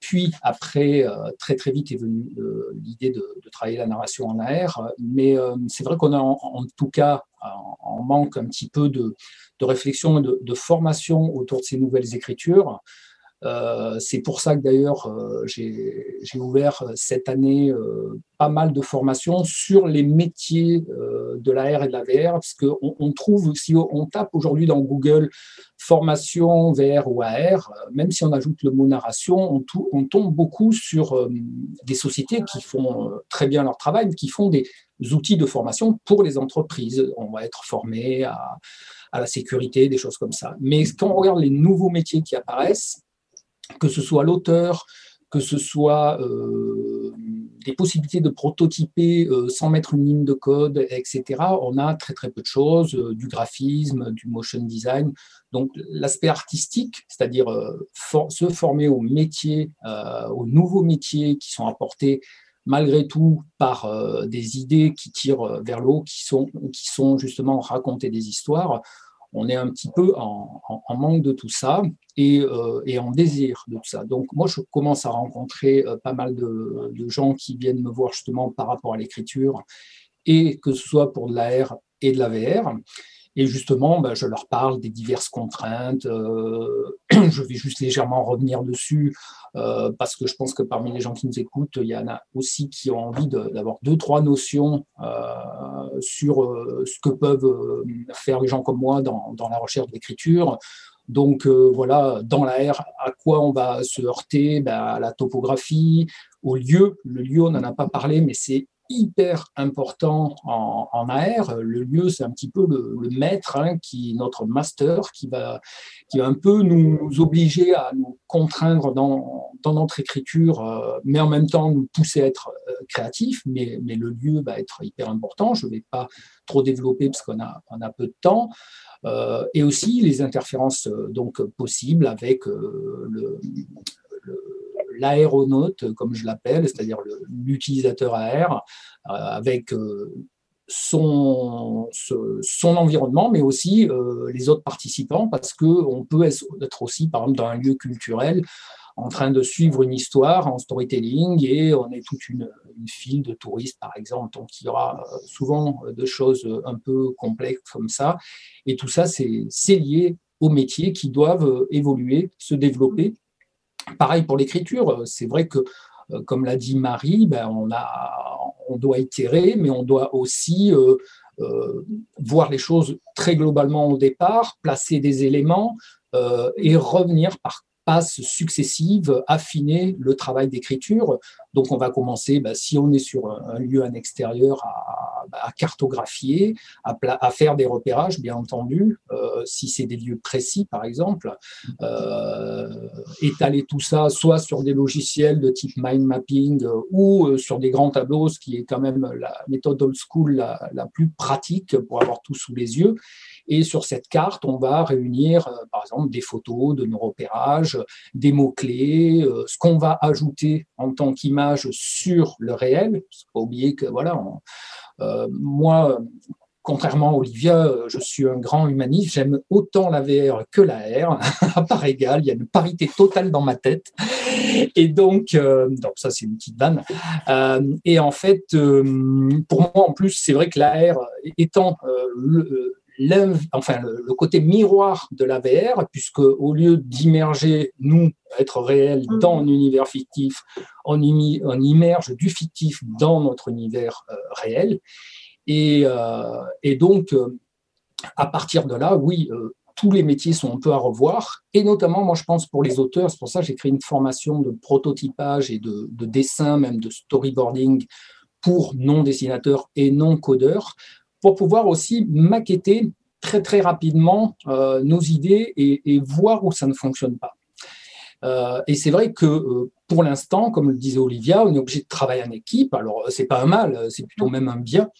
puis après, très très vite est venue l'idée de, travailler la narration en AR. Mais c'est vrai qu'on a en, tout cas en manque un petit peu de, de réflexion et de, formation autour de ces nouvelles écritures. Euh, c'est pour ça que d'ailleurs euh, j'ai ouvert cette année euh, pas mal de formations sur les métiers de l'AR et de la VR, parce qu'on on trouve, si on tape aujourd'hui dans Google formation VR ou AR, même si on ajoute le mot narration, on, tombe beaucoup sur des sociétés qui font très bien leur travail, qui font des outils de formation pour les entreprises. On va être formé à la sécurité, des choses comme ça. Mais quand on regarde les nouveaux métiers qui apparaissent, que ce soit l'auteur, que ce soit euh, des possibilités de prototyper euh, sans mettre une ligne de code, etc., on a très très peu de choses, euh, du graphisme, du motion design. Donc l'aspect artistique, c'est-à-dire se former aux métiers, aux nouveaux métiers qui sont apportés malgré tout par euh, des idées qui tirent euh, vers l'eau, qui sont, qui sont justement raconter des histoires. On est un petit peu en, manque de tout ça et, euh, et, en désir de tout ça. Donc moi, je commence à rencontrer pas mal de, gens qui viennent me voir justement par rapport à l'écriture, et que ce soit pour de l'AR et de la VR. Et justement, ben, je leur parle des diverses contraintes. Euh, je vais juste légèrement revenir dessus euh, parce que je pense que parmi les gens qui nous écoutent, il y en a aussi qui ont envie d'avoir deux, trois notions euh, sur ce que peuvent faire les gens comme moi dans, dans la recherche d'écriture. Donc voilà, dans l'air, à quoi on va se heurter? Ben, À la topographie, au lieu. Le lieu, on n'en a pas parlé, mais c'est hyper important en, en, AR. Le lieu, c'est un petit peu le, maître, hein, qui notre master, qui va, qui va un peu nous, obliger à nous contraindre dans, dans notre écriture, euh, mais en même temps nous pousser à être euh, créatifs. Mais, mais, le lieu va être hyper important. Je ne vais pas trop développer parce qu'on a, on a peu de temps. Euh, et aussi les interférences donc possibles avec le, l'aéronaute, comme je l'appelle, c'est-à-dire l'utilisateur AR, euh, avec euh, son, son environnement, mais aussi euh, les autres participants, parce qu'on peut être aussi, par exemple, dans un lieu culturel, en train de suivre une histoire en storytelling et on est toute une, file de touristes, par exemple. Donc, il y aura souvent de choses un peu complexes comme ça. Et tout ça, c'est lié aux métiers qui doivent évoluer, se développer Pareil pour l'écriture, euh, c'est vrai que, euh, comme l'a dit Marie, ben, on, a, on doit itérer, mais on doit aussi euh, voir les choses très globalement au départ, placer des éléments et revenir par passes successives, affiner le travail d'écriture. Donc on va commencer, bah, si on est sur un lieu en extérieur, à, bah, cartographier, à, faire des repérages, bien entendu, euh, si c'est des lieux précis, par exemple, euh, étaler tout ça soit sur des logiciels de type mind mapping euh, ou sur des grands tableaux, ce qui est quand même la méthode old school la plus pratique pour avoir tout sous les yeux. Et sur cette carte, on va réunir, euh, par exemple, des photos de nos repérages, des mots-clés, euh, ce qu'on va ajouter en tant qu'image sur le réel. Pas oublier que, voilà, euh, moi, contrairement à Olivia, je suis un grand humaniste. J'aime autant la VR que la R, à part égale. Il y a une parité totale dans ma tête. Et donc, donc ça, c'est une petite vanne. et en fait, pour moi, en plus, c'est vrai que la R, étant le, enfin, le, côté miroir de la VR, puisque au lieu d'immerger, nous, être réel mm. dans un univers fictif, on, immerge du fictif dans notre univers euh, réel. Et, euh, et donc, à partir de là, oui, tous les métiers sont un peu à revoir, et notamment, moi, je pense pour les auteurs, c'est pour ça que j'ai créé une formation de prototypage et de, de dessin, même de storyboarding pour non-dessinateurs et non-codeurs, pour pouvoir aussi maqueter très très rapidement euh, nos idées et, voir où ça ne fonctionne pas. Euh, et c'est vrai que euh, pour l'instant, comme le disait Olivia, on est obligé de travailler en équipe. Alors, c'est pas un mal, c'est plutôt même un bien.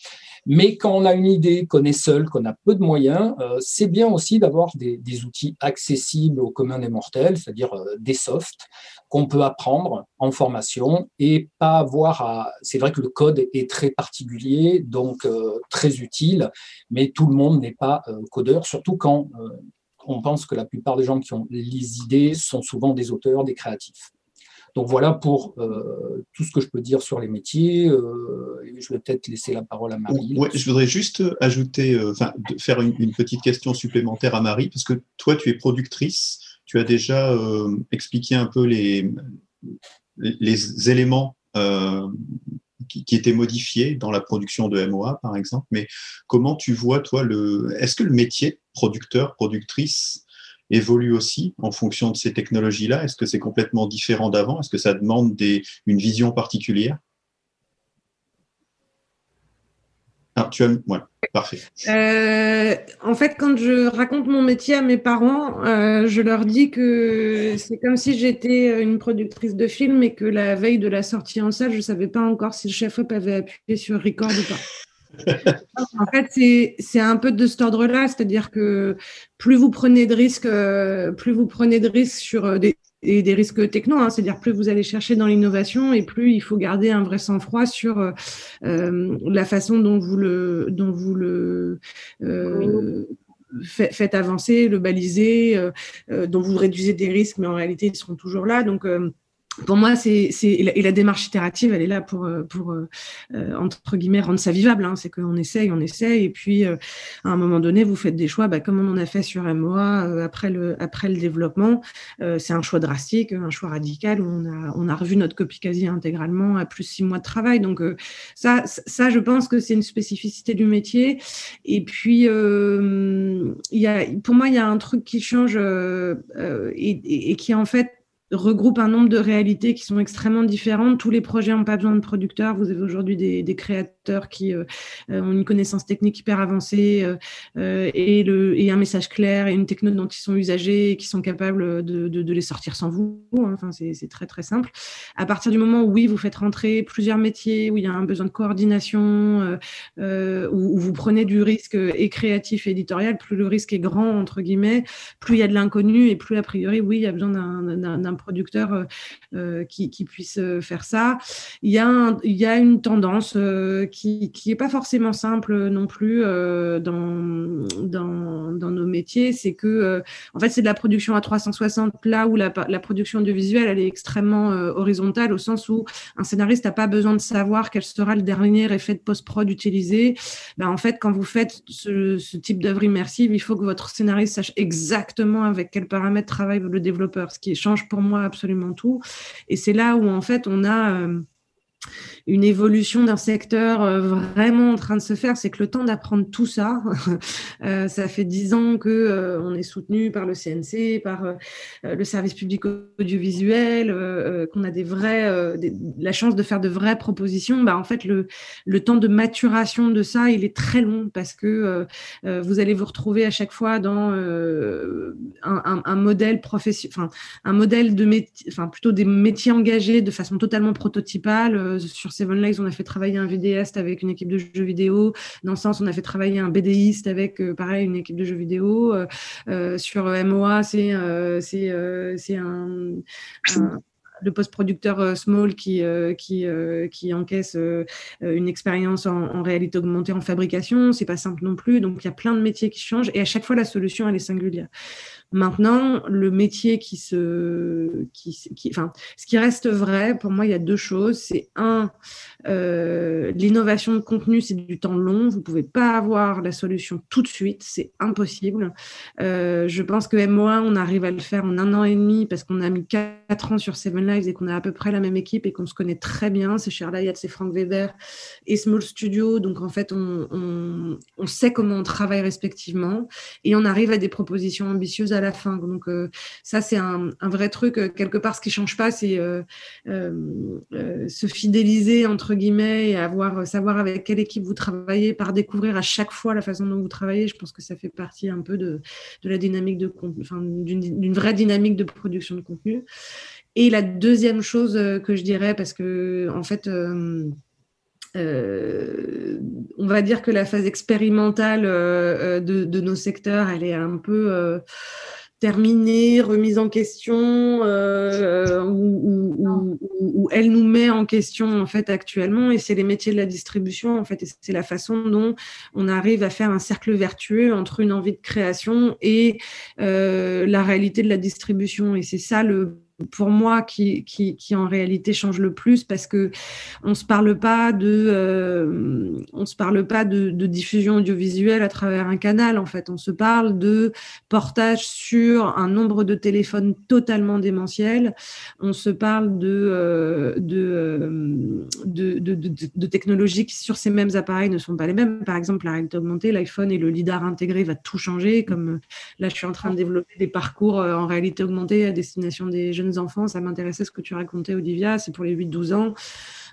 Mais quand on a une idée, qu'on est seul, qu'on a peu de moyens, euh, c'est bien aussi d'avoir des, outils accessibles au commun des mortels, c'est-à-dire euh, des softs qu'on peut apprendre en formation et pas avoir à... C'est vrai que le code est très particulier, donc euh, très utile, mais tout le monde n'est pas codeur, surtout quand on pense que la plupart des gens qui ont les idées sont souvent des auteurs, des créatifs. Donc voilà pour euh, tout ce que je peux dire sur les métiers. Euh, je vais peut-être laisser la parole à Marie. Ouais, je voudrais juste ajouter, euh, enfin, faire une, petite question supplémentaire à Marie, parce que toi, tu es productrice. Tu as déjà expliqué un peu les, les éléments qui, qui, étaient modifiés dans la production de MOA, par exemple. Mais comment tu vois, toi, le, est-ce que le métier producteur, productrice, évolue aussi en fonction de ces technologies-là? Est-ce que c'est complètement différent d'avant? Est-ce que ça demande une vision particulière? Ah, tu parfait. Euh, en fait, quand je raconte mon métier à mes parents, euh, je leur dis que c'est comme si j'étais une productrice de film et que la veille de la sortie en salle, je ne savais pas encore si le chef-op avait appuyé sur record ou pas en fait, c'est un peu de cet ordre-là, c'est-à-dire que plus vous prenez de risques, euh, plus vous prenez de risques sur euh, des, des risques techno, hein, c'est-à-dire plus vous allez chercher dans l'innovation et plus il faut garder un vrai sang-froid sur euh, la façon dont vous le, dont vous le faites avancer, le baliser, dont vous réduisez des risques, mais en réalité ils seront toujours là. Donc pour moi, c'est et la démarche itérative, elle est là pour euh, pour euh, euh, entre guillemets rendre ça vivable. Hein. C'est qu'on essaye, on essaye, et puis à un moment donné, vous faites des choix, bah, comme on en a fait sur MOA après le après le développement. c'est un choix drastique, un choix radical où on a on a revu notre copie quasi intégralement à plus six mois de travail. Donc ça ça, je pense que c'est une spécificité du métier. Et puis il y a pour moi il y a un truc qui change et, et qui en fait regroupe un nombre de réalités qui sont extrêmement différentes. Tous les projets n'ont pas besoin de producteurs. Vous avez aujourd'hui des, créateurs qui euh, euh, ont une connaissance technique hyper avancée euh, et, un message clair et une techno dont ils sont usagers et qui sont capables de, les sortir sans vous. Hein. Enfin, c'est très très simple. À partir du moment où oui, vous faites rentrer plusieurs métiers, où il y a un besoin de coordination, où, vous prenez du risque et créatif et éditorial, plus le risque est grand entre guillemets, plus il y a de l'inconnu et plus a priori oui, il y a besoin d'un producteurs euh, euh, qui, qui, puissent euh, faire ça. Il y a, il y a une tendance qui n'est pas forcément simple non plus dans, dans, nos métiers, c'est que en fait c'est de la production à 360 là où la, la production audiovisuelle elle est extrêmement horizontale au sens où un scénariste n'a pas besoin de savoir quel sera le dernier effet de post-prod utilisé. Ben, en fait, quand vous faites ce, ce type d'œuvre immersive, il faut que votre scénariste sache exactement avec quels paramètres travaille le développeur, ce qui change pour moi absolument tout. Et c'est là où, en fait, on a euh, une évolution d'un secteur euh, vraiment en train de se faire, c'est que le temps d'apprendre tout ça, euh, ça fait dix ans que euh, on est soutenu par le CNC, par le service public audiovisuel, qu'on a des vrais, la chance de faire de vraies propositions. Bah, en fait, le, le temps de maturation de ça, il est très long parce que vous allez vous retrouver à chaque fois dans un, modèle professionnel, un modèle de métier, enfin plutôt des métiers engagés de façon totalement prototypale sur Seven Legs, on a fait travailler un vidéaste avec une équipe de jeux vidéo. Dans Sens, on a fait travailler un BDiste avec, euh, pareil, une équipe de jeux vidéo. Euh, euh, sur MOA, c'est un, le post-producteur small qui, encaisse une expérience en, en, réalité augmentée en fabrication. C'est pas simple non plus. Donc, il y a plein de métiers qui changent et à chaque fois, la solution, elle est singulière. Maintenant, le métier qui se, qui, enfin, ce qui reste vrai, pour moi, il y a deux choses. C'est un, euh, l'innovation de contenu, c'est du temps long. Vous pouvez pas avoir la solution tout de suite, c'est impossible. Euh, je pense que MOA, on arrive à le faire en un an et demi parce qu'on a mis quatre ans sur Seven Lives et qu'on a à peu près la même équipe et qu'on se connaît très bien. C'est Cher Layat, c'est Frank Weber et Small Studio. Donc en fait, on, on, sait comment on travaille respectivement et on arrive à des propositions ambitieuses fin. Donc euh, ça, c'est un, vrai truc. Euh, quelque part, ce qui change pas, c'est euh, se fidéliser entre guillemets et avoir savoir avec quelle équipe vous travaillez, par découvrir à chaque fois la façon dont vous travaillez. Je pense que ça fait partie un peu de, la dynamique de enfin, d'une vraie dynamique de production de contenu. Et la deuxième chose que je dirais, parce que en fait, on va dire que la phase expérimentale euh, de, de, nos secteurs, elle est un peu euh, terminée, remise en question, où, elle nous met en question en fait actuellement. Et c'est les métiers de la distribution en fait, et c'est la façon dont on arrive à faire un cercle vertueux entre une envie de création et la réalité de la distribution. Et c'est ça le pour moi qui, qui, en réalité change le plus parce que on se parle pas de euh, on se parle pas de, diffusion audiovisuelle à travers un canal en fait. On se parle de portage sur un nombre de téléphones totalement démentiel. On se parle de euh, euh, de, de, de, technologies qui sur ces mêmes appareils ne sont pas les mêmes. Par exemple la réalité augmentée l'iPhone et le lidar intégré va tout changer comme là je suis en train de développer des parcours en réalité augmentée à destination des jeunes enfants, ça m'intéressait ce que tu racontais, Olivia, c'est pour les 8-12 ans.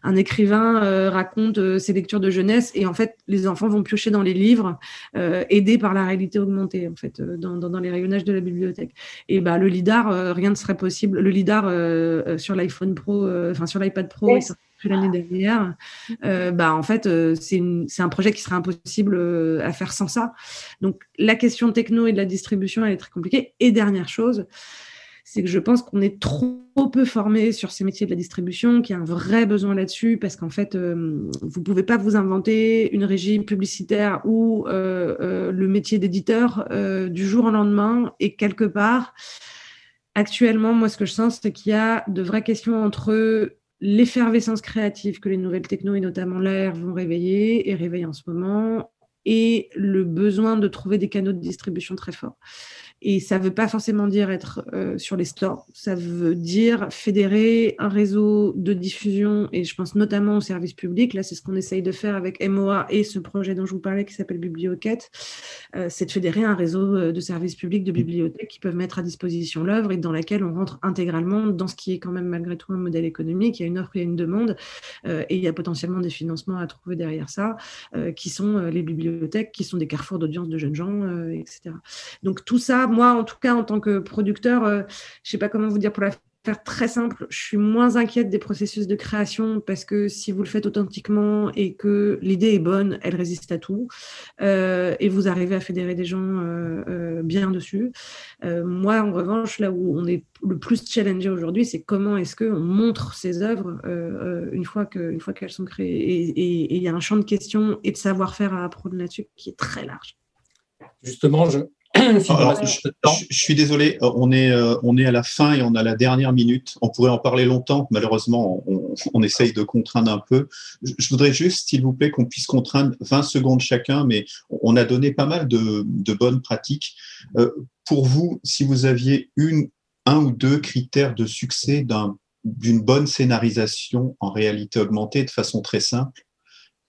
Un écrivain euh, raconte euh, ses lectures de jeunesse et en fait, les enfants vont piocher dans les livres, euh, aidés par la réalité augmentée, en fait, dans, les rayonnages de la bibliothèque. Et bah, le LIDAR, rien ne serait possible. Le LIDAR sur l'iPhone Pro, enfin sur l'iPad Pro, yes. l'année dernière, bah, en fait, c'est un projet qui serait impossible à faire sans ça. Donc, la question techno et de la distribution, elle est très compliquée. Et dernière chose, c'est que je pense qu'on est trop peu formé sur ces métiers de la distribution, qu'il y a un vrai besoin là-dessus, parce qu'en fait, euh, vous ne pouvez pas vous inventer une régie publicitaire ou euh, euh, le métier d'éditeur du jour au lendemain. Et quelque part, actuellement, moi, ce que je sens, c'est qu'il y a de vraies questions entre l'effervescence créative que les nouvelles techno et notamment l'air vont réveiller et réveillent en ce moment, et le besoin de trouver des canaux de distribution très forts. Et ça ne veut pas forcément dire être euh, sur les stores, ça veut dire fédérer un réseau de diffusion, et je pense notamment au service public. Là, c'est ce qu'on essaye de faire avec MOA et ce projet dont je vous parlais qui s'appelle Biblioquête, euh, c'est de fédérer un réseau euh, de services publics, de bibliothèques qui peuvent mettre à disposition l'œuvre et dans laquelle on rentre intégralement dans ce qui est quand même malgré tout un modèle économique. Il y a une offre, il y a une demande, et il y a potentiellement des financements à trouver derrière ça, qui sont les bibliothèques, qui sont des carrefours d'audience de jeunes gens, etc. Donc tout ça, moi, en tout cas, en tant que producteur, euh, je sais pas comment vous dire pour la faire très simple, je suis moins inquiète des processus de création parce que si vous le faites authentiquement et que l'idée est bonne, elle résiste à tout euh, et vous arrivez à fédérer des gens euh, bien dessus. moi, en revanche, là où on est le plus challengé aujourd'hui, c'est comment est-ce qu'on montre ces œuvres une fois qu'elles fois qu'elles sont créées. Et il y a un champ de questions et de savoir-faire à apprendre là-dessus qui est très large. Justement, je, je, suis désolé, euh, on est, euh, on est à la fin et on a la dernière minute. On pourrait en parler longtemps. Malheureusement, on, essaye de contraindre un peu. Je, voudrais juste, s'il vous plaît, qu'on puisse contraindre 20 secondes chacun, mais on a donné pas mal de, bonnes pratiques. Euh, pour vous, si vous aviez une, un ou deux critères de succès d'une bonne scénarisation en réalité augmentée de façon très simple,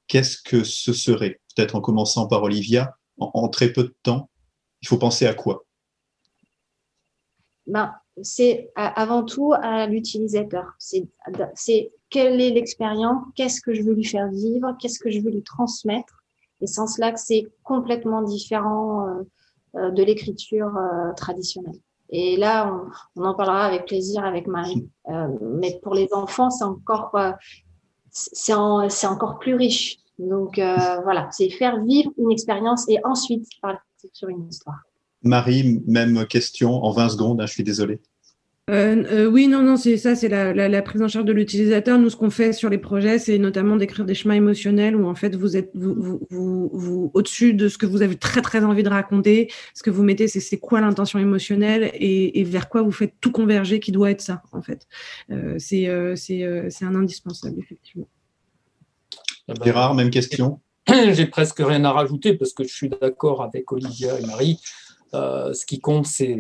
qu'est-ce que ce serait? Peut-être en commençant par Olivia, en très peu de temps il faut penser à quoi? Ben, C'est avant tout à l'utilisateur. C'est quelle est l'expérience, qu'est-ce que je veux lui faire vivre, qu'est-ce que je veux lui transmettre. Et sans cela, c'est complètement différent euh, euh, de l'écriture euh, traditionnelle. Et là, on, en parlera avec plaisir avec Marie. mais pour les enfants, c'est encore, c'est encore plus riche. Donc voilà, c'est faire vivre une expérience et ensuite sur une histoire. Marie, même question en 20 secondes, hein, je suis désolé. euh, euh, oui, non, non, c'est ça, c'est la, prise en charge de l'utilisateur. Nous, ce qu'on fait sur les projets, c'est notamment d'écrire des chemins émotionnels où en fait vous êtes vous, vous, au-dessus de ce que vous avez très très envie de raconter. Ce que vous mettez, c'est c'est quoi l'intention émotionnelle et, vers quoi vous faites tout converger qui doit être ça en fait. Euh, c'est c'est un indispensable effectivement. Gérard, même question? J'ai presque rien à rajouter parce que je suis d'accord avec Olivia et Marie. Euh, ce qui compte, c'est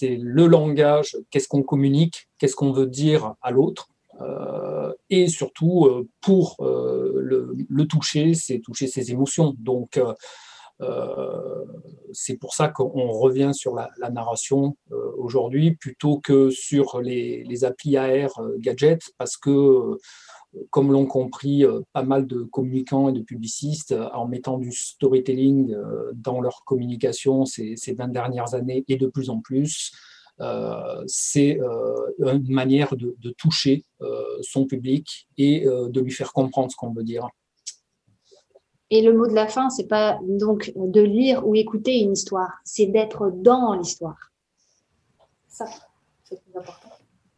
le langage, qu'est-ce qu'on communique, qu'est-ce qu'on veut dire à l'autre. Euh, et surtout, euh, pour le, toucher, c'est toucher ses émotions. Donc, c'est pour ça qu'on revient sur la, narration aujourd'hui plutôt que sur les, les applis AR gadgets, parce que comme l'ont compris euh, pas mal de communicants et de publicistes, euh, en mettant du storytelling euh, dans leur communication ces, 20 dernières années et de plus en plus, c'est une manière de, toucher son public et de lui faire comprendre ce qu'on veut dire. Et le mot de la fin, c'est pas donc de lire ou écouter une histoire, c'est d'être dans l'histoire. Ça, c'est important.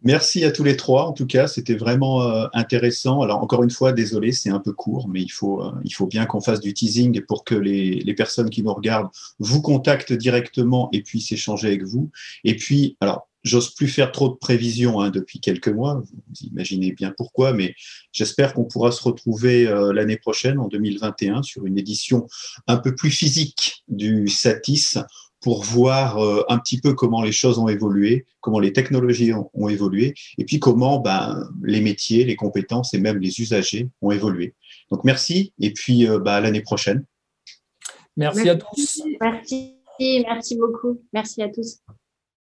Merci à tous les trois. En tout cas, c'était vraiment euh, intéressant. Alors, encore une fois, désolé, c'est un peu court, mais il faut, euh, il faut bien qu'on fasse du teasing pour que les, personnes qui nous regardent vous contactent directement et puissent échanger avec vous. Et puis, alors, j'ose plus faire trop de prévisions hein, depuis quelques mois. Vous imaginez bien pourquoi, mais j'espère qu'on pourra se retrouver euh, l'année prochaine, en 2021, sur une édition un peu plus physique du Satis pour voir euh, un petit peu comment les choses ont évolué, comment les technologies ont, évolué, et puis comment ben, les métiers, les compétences et même les usagers ont évolué. Donc merci, et puis euh, ben, à l'année prochaine. Merci à tous. Merci, merci beaucoup. Merci à tous.